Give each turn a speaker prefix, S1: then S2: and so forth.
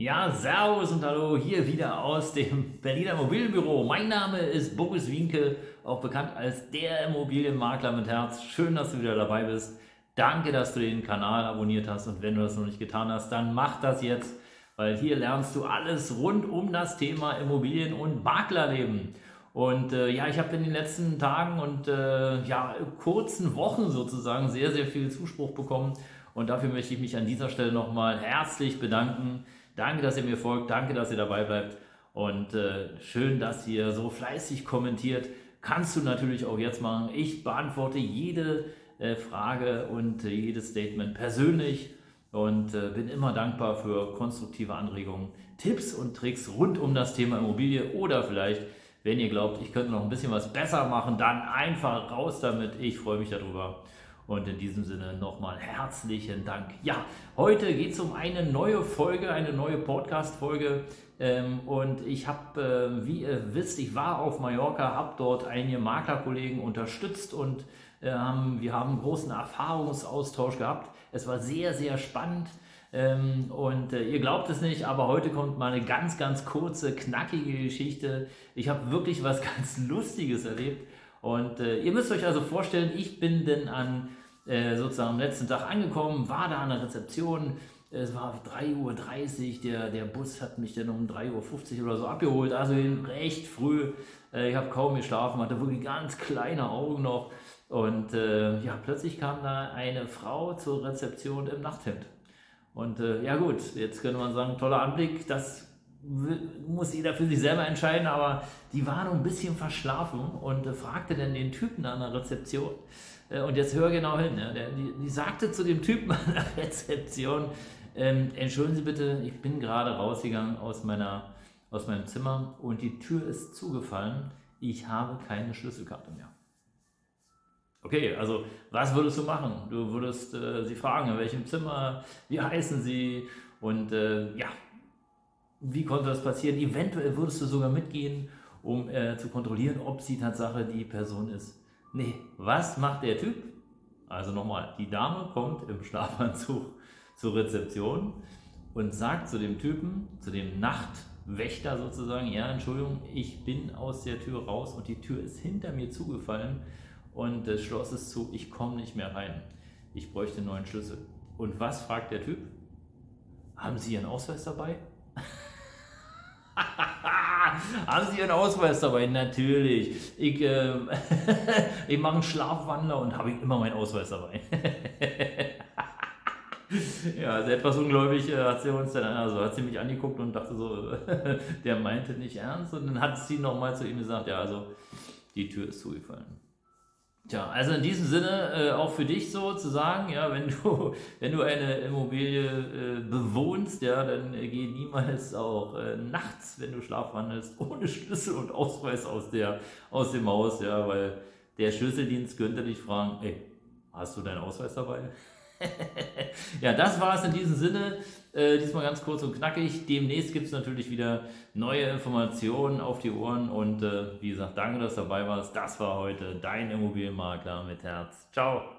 S1: Ja, Servus und Hallo, hier wieder aus dem Berliner Immobilienbüro. Mein Name ist Boris Winke, auch bekannt als der Immobilienmakler mit Herz. Schön, dass du wieder dabei bist. Danke, dass du den Kanal abonniert hast und wenn du das noch nicht getan hast, dann mach das jetzt, weil hier lernst du alles rund um das Thema Immobilien und Maklerleben. Und äh, ja, ich habe in den letzten Tagen und äh, ja, kurzen Wochen sozusagen sehr, sehr viel Zuspruch bekommen und dafür möchte ich mich an dieser Stelle nochmal herzlich bedanken. Danke, dass ihr mir folgt, danke, dass ihr dabei bleibt und äh, schön, dass ihr so fleißig kommentiert. Kannst du natürlich auch jetzt machen. Ich beantworte jede äh, Frage und äh, jedes Statement persönlich und äh, bin immer dankbar für konstruktive Anregungen, Tipps und Tricks rund um das Thema Immobilie oder vielleicht, wenn ihr glaubt, ich könnte noch ein bisschen was besser machen, dann einfach raus damit. Ich freue mich darüber. Und in diesem Sinne nochmal herzlichen Dank. Ja, heute geht es um eine neue Folge, eine neue Podcast-Folge. Ähm, und ich habe, äh, wie ihr wisst, ich war auf Mallorca, habe dort einige Maklerkollegen unterstützt und äh, wir haben einen großen Erfahrungsaustausch gehabt. Es war sehr, sehr spannend. Ähm, und äh, ihr glaubt es nicht, aber heute kommt mal eine ganz, ganz kurze, knackige Geschichte. Ich habe wirklich was ganz Lustiges erlebt. Und äh, ihr müsst euch also vorstellen, ich bin denn an äh, sozusagen am letzten Tag angekommen, war da an der Rezeption. Es war 3.30 Uhr, der, der Bus hat mich dann um 3.50 Uhr oder so abgeholt, also recht früh. Äh, ich habe kaum geschlafen, hatte wirklich ganz kleine Augen noch. Und äh, ja, plötzlich kam da eine Frau zur Rezeption im Nachthemd. Und äh, ja gut, jetzt könnte man sagen, toller Anblick, das muss jeder für sich selber entscheiden, aber die war noch ein bisschen verschlafen und äh, fragte dann den Typen an der Rezeption, äh, und jetzt hör genau hin, der, die, die, sagte zu dem Typen an der Rezeption, ähm, entschuldigen Sie bitte, ich bin gerade rausgegangen aus, meiner, aus meinem Zimmer und die Tür ist zugefallen, ich habe keine Schlüsselkarte mehr. Okay, also was würdest du machen? Du würdest äh, sie fragen, in welchem Zimmer, wie heißen sie und äh, ja, wie konnte das passieren? Eventuell würdest du sogar mitgehen, um äh, zu kontrollieren, ob sie Tatsache die Person ist. Nee, was macht der Typ? Also nochmal, die Dame kommt im Schlafanzug zur Rezeption und sagt zu dem Typen, zu dem Nachtwächter sozusagen, ja, Entschuldigung, ich bin aus der Tür raus und die Tür ist hinter mir zugefallen und das Schloss ist zu, ich komme nicht mehr rein. Ich bräuchte einen neuen Schlüssel. Und was fragt der Typ? Haben Sie Ihren Ausweis dabei? Haben Sie Ihren Ausweis dabei? Natürlich. Ich, äh, ich mache einen Schlafwandler und habe immer meinen Ausweis dabei. ja, also etwas ungläubig äh, hat sie uns dann, also hat sie mich angeguckt und dachte so, der meinte nicht ernst. Und dann hat sie nochmal zu ihm gesagt, ja, also die Tür ist zugefallen. Tja, also in diesem Sinne äh, auch für dich so zu sagen, ja, wenn du, wenn du eine Immobilie äh, bewohnst, ja, dann äh, geh niemals auch äh, nachts, wenn du schlafwandelst, ohne Schlüssel und Ausweis aus, der, aus dem Haus, ja, weil der Schlüsseldienst könnte dich fragen, ey, hast du deinen Ausweis dabei? ja, das war es in diesem Sinne. Äh, diesmal ganz kurz und knackig. Demnächst gibt es natürlich wieder neue Informationen auf die Ohren. Und äh, wie gesagt, danke, dass du dabei warst. Das war heute dein Immobilienmakler mit Herz. Ciao.